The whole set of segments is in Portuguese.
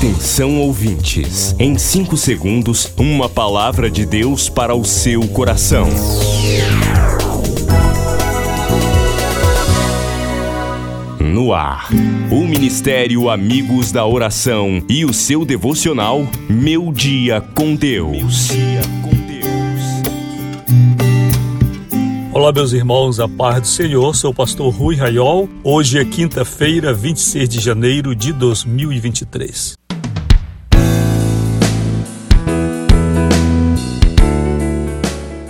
Atenção ouvintes, em 5 segundos, uma palavra de Deus para o seu coração. No ar, o Ministério Amigos da Oração e o seu devocional Meu Dia com Deus. Olá, meus irmãos, a paz do Senhor. Sou o pastor Rui Raiol. Hoje é quinta-feira, 26 de janeiro de 2023.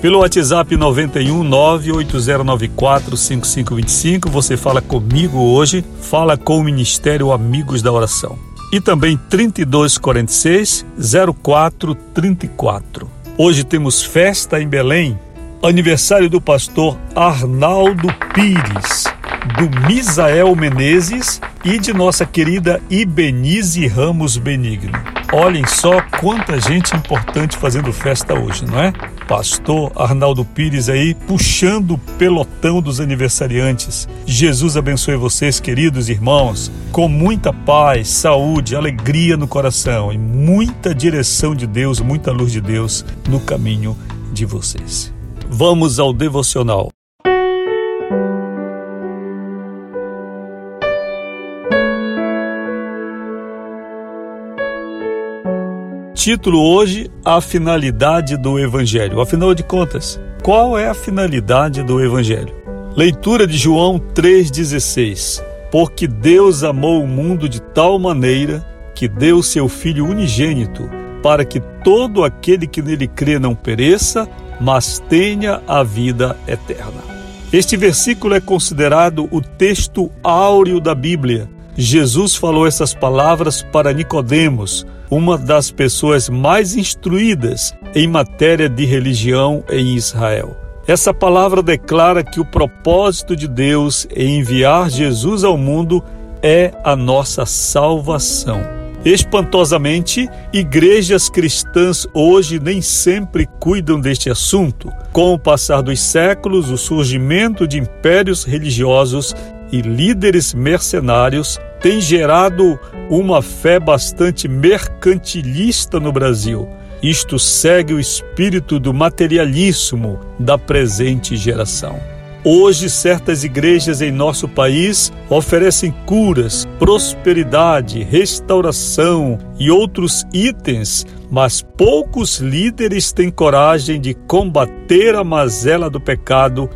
Pelo WhatsApp 91 98094 5525, você fala comigo hoje, fala com o Ministério Amigos da Oração. E também 3246 0434. Hoje temos festa em Belém, aniversário do pastor Arnaldo Pires, do Misael Menezes e de nossa querida Ibenize Ramos Benigno. Olhem só quanta gente importante fazendo festa hoje, não é? Pastor Arnaldo Pires aí puxando o pelotão dos aniversariantes. Jesus abençoe vocês, queridos irmãos, com muita paz, saúde, alegria no coração e muita direção de Deus, muita luz de Deus no caminho de vocês. Vamos ao devocional. Título hoje: A finalidade do Evangelho. Afinal de contas, qual é a finalidade do Evangelho? Leitura de João 3,16: Porque Deus amou o mundo de tal maneira que deu seu Filho unigênito, para que todo aquele que nele crê não pereça, mas tenha a vida eterna. Este versículo é considerado o texto áureo da Bíblia. Jesus falou essas palavras para Nicodemos, uma das pessoas mais instruídas em matéria de religião em Israel. Essa palavra declara que o propósito de Deus em enviar Jesus ao mundo é a nossa salvação. Espantosamente, igrejas cristãs hoje nem sempre cuidam deste assunto. Com o passar dos séculos, o surgimento de impérios religiosos e líderes mercenários tem gerado uma fé bastante mercantilista no Brasil. Isto segue o espírito do materialismo da presente geração. Hoje, certas igrejas em nosso país oferecem curas, prosperidade, restauração e outros itens, mas poucos líderes têm coragem de combater a mazela do pecado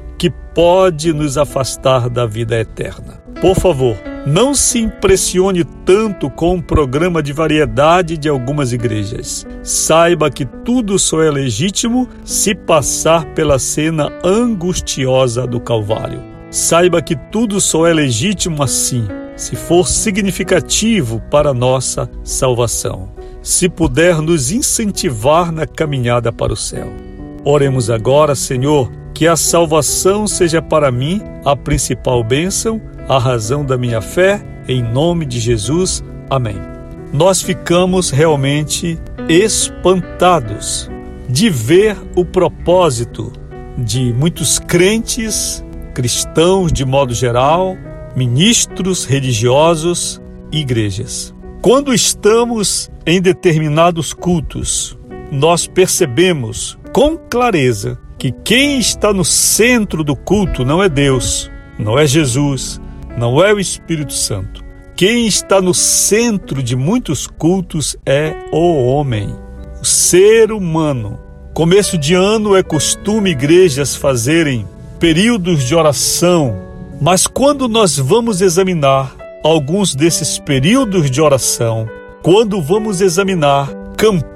pode nos afastar da vida eterna. Por favor, não se impressione tanto com o programa de variedade de algumas igrejas. Saiba que tudo só é legítimo se passar pela cena angustiosa do Calvário. Saiba que tudo só é legítimo assim, se for significativo para nossa salvação, se puder nos incentivar na caminhada para o céu. Oremos agora, Senhor, que a salvação seja para mim a principal bênção a razão da minha fé, em nome de Jesus. Amém. Nós ficamos realmente espantados de ver o propósito de muitos crentes, cristãos de modo geral, ministros religiosos igrejas. Quando estamos em determinados cultos, nós percebemos com clareza que quem está no centro do culto não é Deus, não é Jesus, não é o Espírito Santo. Quem está no centro de muitos cultos é o homem, o ser humano. Começo de ano é costume igrejas fazerem períodos de oração, mas quando nós vamos examinar alguns desses períodos de oração, quando vamos examinar campanhas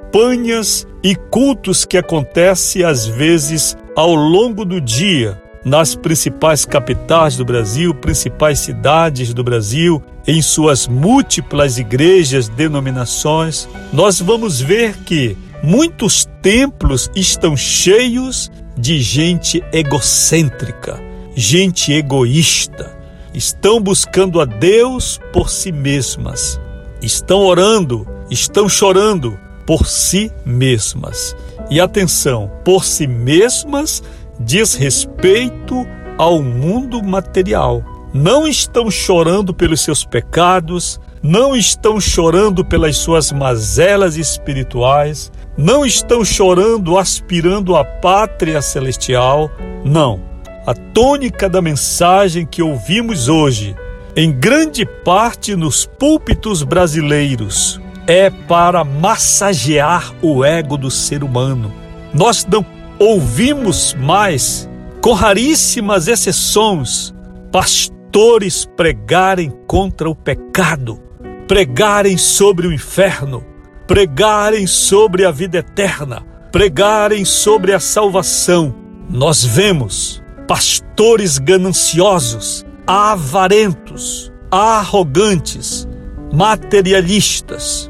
e cultos que acontecem às vezes ao longo do dia, nas principais capitais do Brasil, principais cidades do Brasil, em suas múltiplas igrejas, denominações, nós vamos ver que muitos templos estão cheios de gente egocêntrica, gente egoísta. Estão buscando a Deus por si mesmas. Estão orando, estão chorando por si mesmas. E atenção, por si mesmas diz respeito ao mundo material. Não estão chorando pelos seus pecados, não estão chorando pelas suas mazelas espirituais, não estão chorando aspirando à pátria celestial. Não. A tônica da mensagem que ouvimos hoje, em grande parte nos púlpitos brasileiros, é para massagear o ego do ser humano. Nós não ouvimos mais, com raríssimas exceções, pastores pregarem contra o pecado, pregarem sobre o inferno, pregarem sobre a vida eterna, pregarem sobre a salvação. Nós vemos pastores gananciosos, avarentos, arrogantes, materialistas,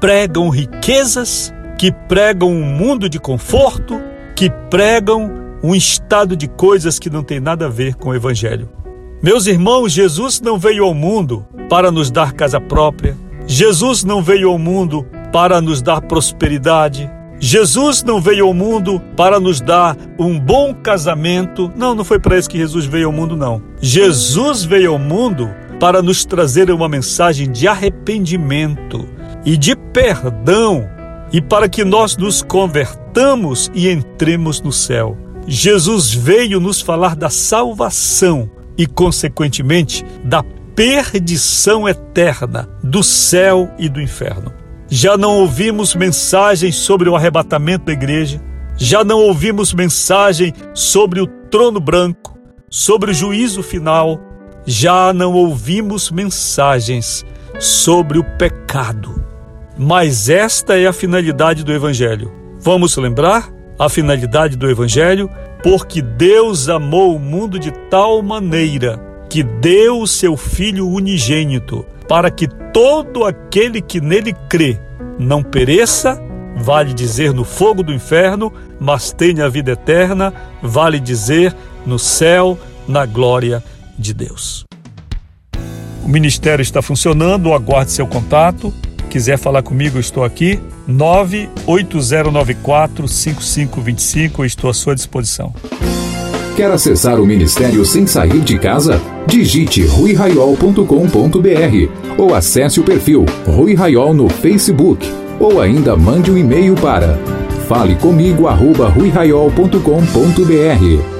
pregam riquezas, que pregam um mundo de conforto, que pregam um estado de coisas que não tem nada a ver com o Evangelho. Meus irmãos, Jesus não veio ao mundo para nos dar casa própria, Jesus não veio ao mundo para nos dar prosperidade, Jesus não veio ao mundo para nos dar um bom casamento. Não, não foi para isso que Jesus veio ao mundo, não. Jesus veio ao mundo para nos trazer uma mensagem de arrependimento e de perdão e para que nós nos convertamos e entremos no céu. Jesus veio nos falar da salvação e, consequentemente, da perdição eterna do céu e do inferno. Já não ouvimos mensagens sobre o arrebatamento da igreja, já não ouvimos mensagem sobre o trono branco, sobre o juízo final, já não ouvimos mensagens sobre o pecado mas esta é a finalidade do Evangelho. Vamos lembrar a finalidade do Evangelho? Porque Deus amou o mundo de tal maneira que deu o seu Filho unigênito, para que todo aquele que nele crê não pereça, vale dizer no fogo do inferno, mas tenha a vida eterna, vale dizer no céu, na glória de Deus. O ministério está funcionando, aguarde seu contato quiser falar comigo, estou aqui. 98094 5525, estou à sua disposição. Quer acessar o ministério sem sair de casa? Digite ruiraiol.com.br ou acesse o perfil Rui Raiol no Facebook ou ainda mande um e-mail para falecomigo@ruiraiol.com.br.